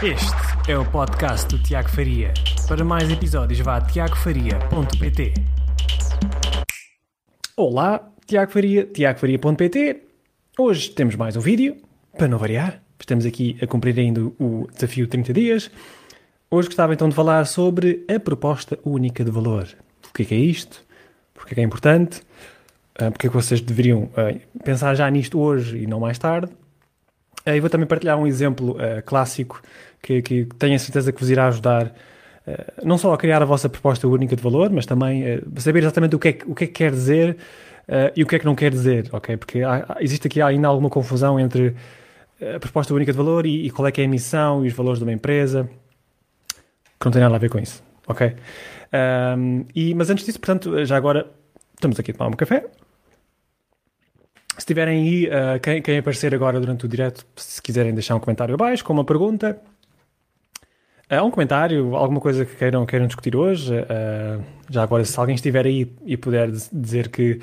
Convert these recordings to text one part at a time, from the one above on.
Este é o podcast do Tiago Faria. Para mais episódios, vá a tiagofaria.pt. Olá, Tiago Faria, tiagofaria.pt. Hoje temos mais um vídeo, para não variar. Estamos aqui a cumprir ainda o desafio 30 dias. Hoje gostava então de falar sobre a proposta única de valor. O que é, que é isto? Porque é que é importante? Uh, porque é que vocês deveriam uh, pensar já nisto hoje e não mais tarde? Uh, e vou também partilhar um exemplo clássico que, que tenho a certeza que vos irá ajudar não só a criar a vossa proposta única de valor, mas também a saber exatamente o que é o que, é que quer dizer e o que é que não quer dizer, ok? Porque há, existe aqui ainda alguma confusão entre a proposta única de valor e, e, qual é que é a missão e os valores de uma empresa, que não tem nada a ver com isso, ok? Um, e, mas antes disso, portanto, já agora estamos aqui a tomar um café, se tiverem aí, uh, quem, quem, aparecer agora durante o direto, se quiserem deixar um comentário abaixo com uma pergunta, uh, um comentário, alguma coisa que queiram, queiram discutir hoje, uh, já agora se alguém estiver aí e puder dizer que,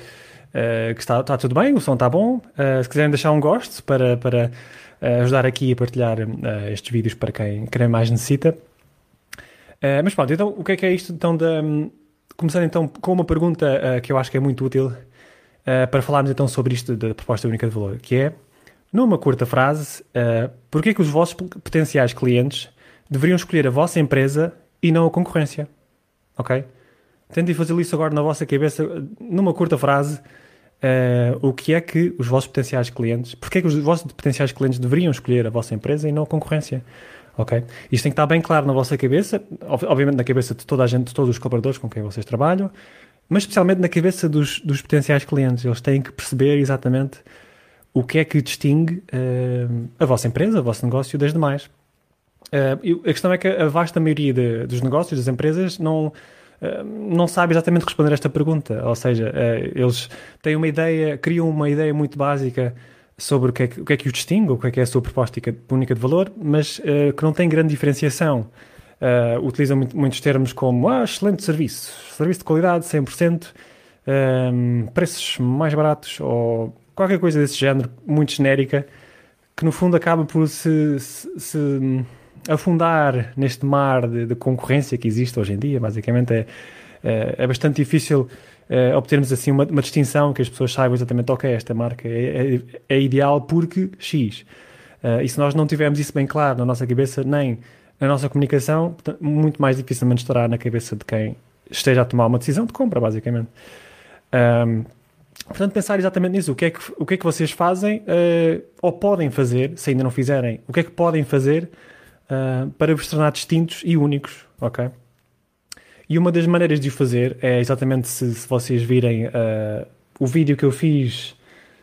que está, está, tudo bem, o som está bom, se quiserem deixar um gosto para, para ajudar aqui a partilhar estes vídeos para quem, quem mais necessita. mas pronto, então o que é que é isto? Então, de, um, começando então com uma pergunta que eu acho que é muito útil uh, para falarmos então sobre isto da proposta única de valor, que é, numa curta frase, uh, porquê que os vossos potenciais clientes deveriam escolher a vossa empresa e não a concorrência? Ok? Tentem fazer isso agora na vossa cabeça, numa curta frase, uh, o que é que os vossos potenciais clientes, porquê que os vossos potenciais clientes deveriam escolher a vossa empresa e não a concorrência? Ok? Isto tem que estar bem claro na vossa cabeça, obviamente na cabeça de toda a gente, de todos os colaboradores com quem vocês trabalham, mas especialmente na cabeça dos, dos potenciais clientes. Eles têm que perceber exatamente o que é que distingue uh, a vossa empresa, o vosso negócio das demais. Uh, a questão é que a vasta maioria de, dos negócios, das empresas, não, uh, não sabe exatamente responder a esta pergunta. Ou seja, eles têm uma ideia, criam uma ideia muito básica sobre o que é que, o que, é que os distingue, o que é que é a sua proposta única de valor, mas que não tem grande diferenciação uh, utilizam muito, muitos termos como ah, excelente serviço, serviço de qualidade 100%, um, ehm, preços mais baratos ou qualquer coisa desse género, muito genérica, que no fundo acaba por se, se, se afundar neste mar de, de, concorrência que existe hoje em dia. Basicamente é, é, é bastante difícil é, obtermos assim uma, uma, distinção que as pessoas saibam exatamente, ok, esta marca é, é, é ideal porque X. Uh, e se nós não tivermos isso bem claro na nossa cabeça, nem a nossa comunicação, muito mais dificilmente estará na cabeça de quem esteja a tomar uma decisão de compra, basicamente. Um, portanto, pensar exatamente nisso. O que é que, o que, é que vocês fazem uh, ou podem fazer, se ainda não fizerem, o que é que podem fazer uh, para vos tornar distintos e únicos, ok? E uma das maneiras de o fazer é exatamente se, se vocês virem uh, o vídeo que eu fiz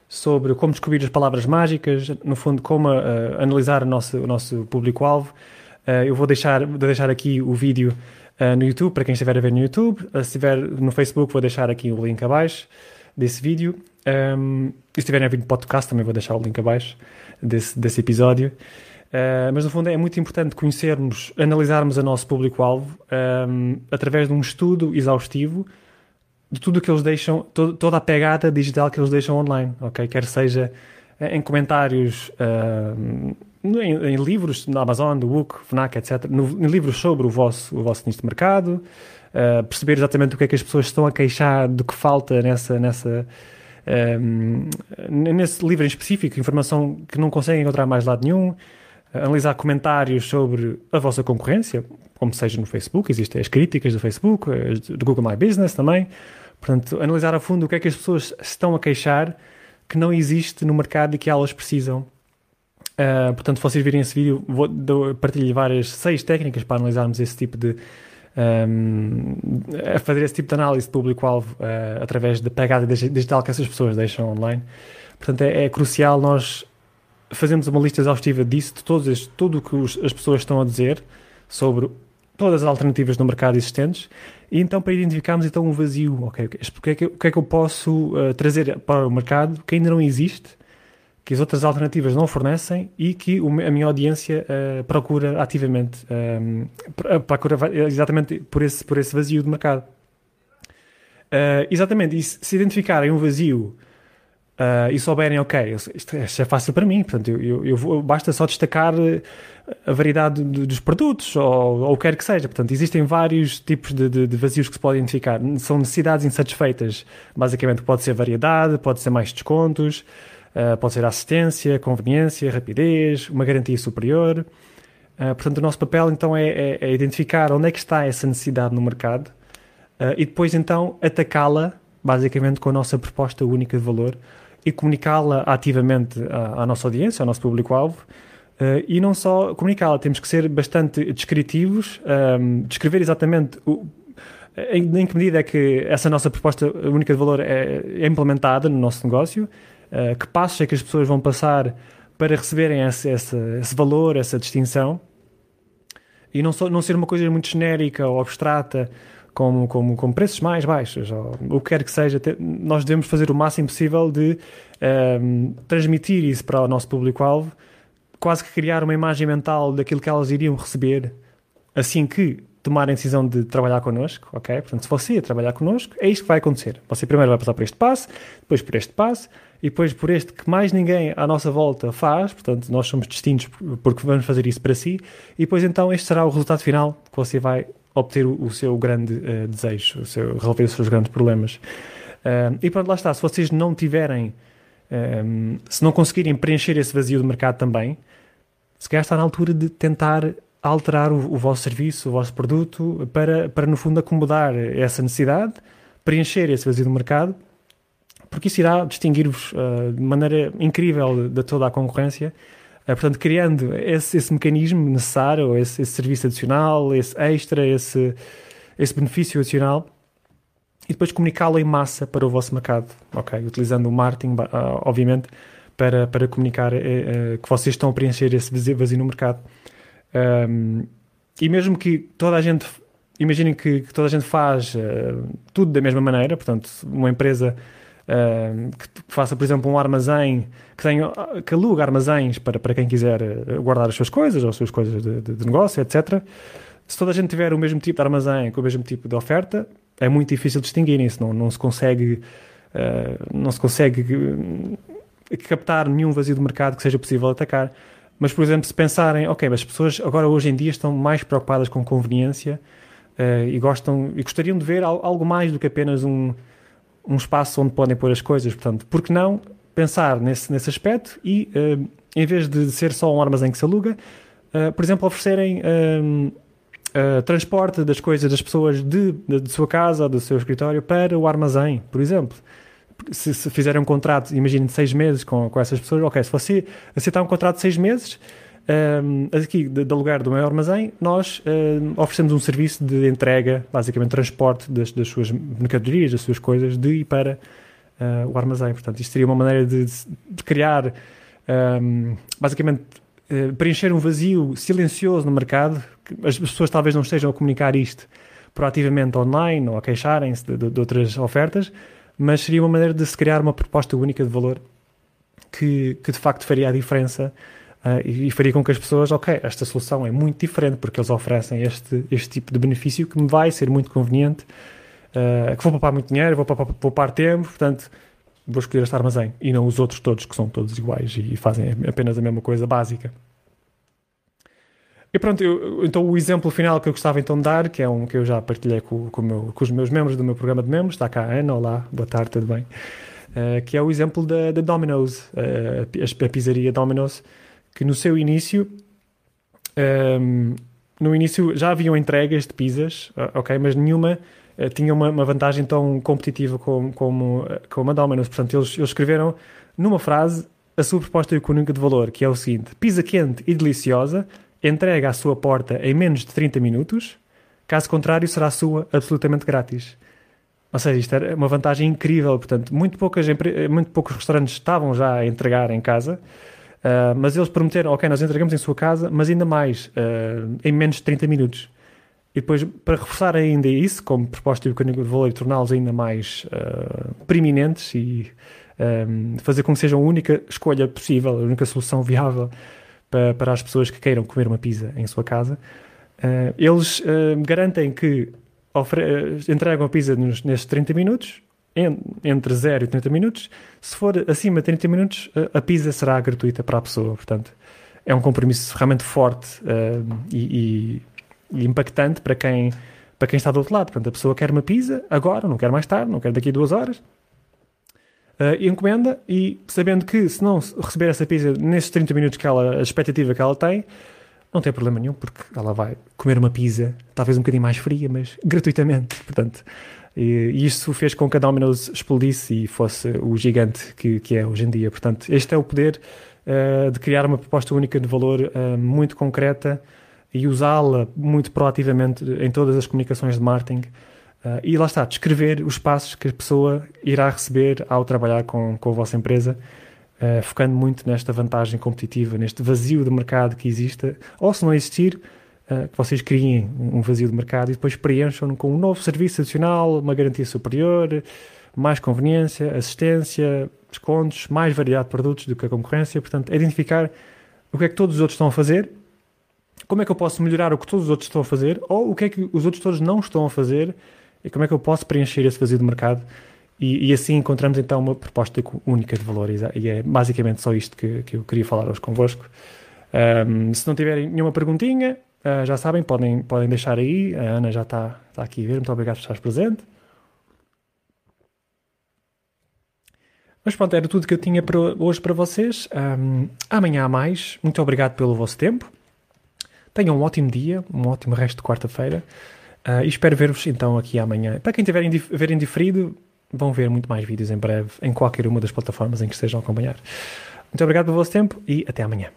sobre como descobrir as palavras mágicas, no fundo, como analisar o nosso, o nosso público-alvo. Uh, eu vou deixar, vou deixar aqui o vídeo uh, no YouTube, para quem estiver a ver no YouTube. Uh, se estiver no Facebook, vou deixar aqui o link abaixo desse vídeo. Um, e se estiverem a ver no podcast, também vou deixar o link abaixo desse, desse episódio. mas no fundo é muito importante conhecermos, analisarmos o nosso público-alvo um, através de um estudo exaustivo de tudo que eles deixam, todo, toda a pegada digital que eles deixam online, ok? Quer seja em comentários uh, em, em, livros na Amazon, do Book, Fnac, etc., no, em livros sobre o vosso, o vosso nicho de mercado, uh, perceber exatamente o que é que as pessoas estão a queixar do que falta nessa, nessa, um, nesse livro em específico, informação que não conseguem encontrar mais lado nenhum, uh, analisar comentários sobre a vossa concorrência, como seja no Facebook, existem as críticas do Facebook, do Google My Business também, portanto, analisar a fundo o que é que as pessoas estão a queixar que não existe no mercado e que elas precisam Uh, portanto, se vocês virem esse vídeo, vou partilhar várias seis técnicas para analisarmos esse tipo de um, a fazer esse tipo de análise de público-alvo uh, através da pegada digital que essas pessoas deixam online. Portanto, é, é crucial nós fazermos uma lista exaustiva disso, de todos estes, tudo o que os, as pessoas estão a dizer sobre todas as alternativas no mercado existentes e então para identificarmos então um vazio, ok, o que é que, é que eu posso uh, trazer para o mercado que ainda não existe que as outras alternativas não fornecem e que a minha audiência uh, procura ativamente, um, ehm, procura exatamente por esse, por esse vazio de mercado. Uh, exatamente, e se, identificarem um vazio uh, e souberem, ok, isto, é fácil para mim, portanto, eu, eu, eu vou, basta só destacar a variedade de, dos produtos ou, ou o que quer que seja. Portanto, existem vários tipos de, de, de, vazios que se podem identificar. São necessidades insatisfeitas, basicamente, pode ser variedade, pode ser mais descontos, uh, pode ser assistência, conveniência, rapidez, uma garantia superior. Uh, portanto, o nosso papel então é, é, é, identificar onde é que está essa necessidade no mercado uh, e depois então atacá-la, basicamente, com a nossa proposta única de valor e comunicá-la ativamente à, à, nossa audiência, ao nosso público-alvo. Uh, e não só comunicá-la, temos que ser bastante descritivos, um, descrever exatamente o, em, em, que medida é que essa nossa proposta única de valor é, é implementada no nosso negócio, uh, que passos é que as pessoas vão passar para receberem esse, esse, esse valor, essa distinção, e não, só, não ser uma coisa muito genérica ou abstrata, como, como, como preços mais baixos, ou o que quer que seja, nós devemos fazer o máximo possível de um, transmitir isso para o nosso público-alvo, quase que criar uma imagem mental daquilo que elas iriam receber assim que tomarem a decisão de trabalhar connosco, ok? Portanto, se você trabalhar connosco, é isto que vai acontecer. Você primeiro vai passar por este passo, depois por este passo, e depois por este que mais ninguém à nossa volta faz, portanto, nós somos distintos porque vamos fazer isso para si, e depois então este será o resultado final que você vai obter o, o seu grande uh, desejo, o seu, resolver os seus grandes problemas. Uh, e pronto, lá está. Se vocês não tiverem, um, se não conseguirem preencher esse vazio do mercado também, se calhar está na altura de tentar alterar o, o, vosso serviço, o vosso produto, para, para no fundo acomodar essa necessidade, preencher esse vazio do mercado, porque isso irá distinguir-vos uh, de maneira incrível de, de toda a concorrência Uh, portanto, criando esse, esse mecanismo necessário, esse, esse, serviço adicional, esse extra, esse, esse benefício adicional, e depois comunicá-lo em massa para o vosso mercado, ok? Utilizando o marketing, uh, obviamente, para, para comunicar uh, que vocês estão a preencher esse vazio no mercado. Um, e mesmo que toda a gente, imaginem que, que toda a gente faz tudo da mesma maneira, portanto, uma empresa Uh, que faça, por exemplo, um armazém que, tenha, que alugue armazéns para, para quem quiser eh, guardar as suas coisas ou as suas coisas de, de, de, negócio, etc. Se toda a gente tiver o mesmo tipo de armazém com o mesmo tipo de oferta, é muito difícil distinguir isso. Não, não se consegue, uh, não se consegue uh, captar nenhum vazio de mercado que seja possível atacar. Mas, por exemplo, se pensarem, ok, mas as pessoas agora hoje em dia estão mais preocupadas com conveniência e gostam e gostariam de ver algo mais do que apenas um um espaço onde podem pôr as coisas. Portanto, por que não pensar nesse, nesse aspecto e, uh, em vez de ser só um armazém que se aluga, uh, por exemplo, oferecerem uh, transporte das coisas das pessoas de, de, de, sua casa do seu escritório para o armazém, por exemplo. Se, se fizerem um contrato, imaginem, de seis meses com, com essas pessoas, ok, se você aceitar um contrato de seis meses, um, aqui de, de alugar do meu armazém, nós um, oferecemos um serviço de entrega, basicamente transporte das, das suas mercadorias, das suas coisas, de e para uh, o armazém. Portanto, isto seria uma maneira de, de criar, um, basicamente, uh, preencher um vazio silencioso no mercado. As pessoas talvez não estejam a comunicar isto proativamente online ou a queixarem-se de, de, de outras ofertas, mas seria uma maneira de se criar uma proposta única de valor que, que de facto faria a diferença Uh, e, e, faria com que as pessoas, ok, esta solução é muito diferente porque eles oferecem este, este tipo de benefício que me vai ser muito conveniente, uh, que vou poupar muito dinheiro, vou poupar, poupar tempo, portanto vou escolher este armazém e não os outros todos que são todos iguais e fazem apenas a mesma coisa básica. E pronto, eu, então o exemplo final que eu gostava então de dar, que é um que eu já partilhei com, com, meu, com os meus membros do meu programa de membros, está cá a Ana, olá, boa tarde, tudo bem? Uh, que é o exemplo da, da Domino's, uh, a, a Domino's, que no seu início, um, ehm, no início já haviam entregas de pizzas, ok, mas nenhuma uh, tinha uma, uma, vantagem tão competitiva como, como, como a Domino's. Portanto, eles, eles escreveram numa frase a sua proposta económica de valor, que é o seguinte: pizza quente e deliciosa, entrega à sua porta em menos de 30 minutos, caso contrário, será sua absolutamente grátis. Ou seja, isto era uma vantagem incrível. Portanto, muito, poucas, muito poucos restaurantes estavam já a entregar em casa. Uh, mas eles prometeram, ok, nós entregamos em sua casa, mas ainda mais, uh, em menos de 30 minutos. E depois, para reforçar ainda isso, como proposta do Código de Valor e torná-los ainda mais uh, preeminentes e um, fazer com que sejam a única escolha possível, a única solução viável para, para as pessoas que queiram comer uma pizza em sua casa, eles garantem que entregam a pizza nos, nestes 30 minutos, entre 0 e 30 minutos. Se for acima de 30 minutos, a pizza será gratuita para a pessoa. Portanto, é um compromisso realmente forte uh, e, e, e, impactante para quem, para quem está do outro lado. Portanto, a pessoa quer uma pizza agora, não quer mais tarde, não quer daqui a duas horas. Uh, encomenda e sabendo que se não receber essa pizza nesses 30 minutos que ela, a expectativa que ela tem, não tem problema nenhum, porque ela vai comer uma pizza, talvez um bocadinho mais fria, mas gratuitamente. Portanto, e, e isso fez com que a Domino's explodisse e fosse o gigante que, que é hoje em dia. Portanto, este é o poder uh, de criar uma proposta única de valor uh, muito concreta e usá-la muito proativamente em todas as comunicações de marketing. Uh, e lá está, descrever os passos que a pessoa irá receber ao trabalhar com, com a vossa empresa, focando muito nesta vantagem competitiva, neste vazio de mercado que exista, ou se não existir, uh, que vocês criem um vazio de mercado e depois preencham com um novo serviço adicional, uma garantia superior, mais conveniência, assistência, descontos, mais variedade de produtos do que a concorrência. Portanto, identificar o que é que todos os outros estão a fazer, como é que eu posso melhorar o que todos os outros estão a fazer, ou o que é que os outros todos não estão a fazer, e como é que eu posso preencher esse vazio de mercado. E, e assim encontramos então uma proposta única de valores. E é basicamente só isto que, que eu queria falar hoje convosco. Um, se não tiverem nenhuma perguntinha, Uh, já sabem, podem, podem deixar aí. A Ana já está tá aqui a ver. Muito obrigado por estar presente. Mas pronto, era tudo que eu tinha para hoje para vocês. Um, amanhã há mais. Muito obrigado pelo vosso tempo. Tenham um ótimo dia, um ótimo resto de quarta-feira. Uh, e espero ver-vos então aqui amanhã. Para quem tiver a ver em diferido, vão ver muito mais vídeos em breve em qualquer uma das plataformas em que estejam a acompanhar. Muito obrigado pelo vosso tempo e até amanhã.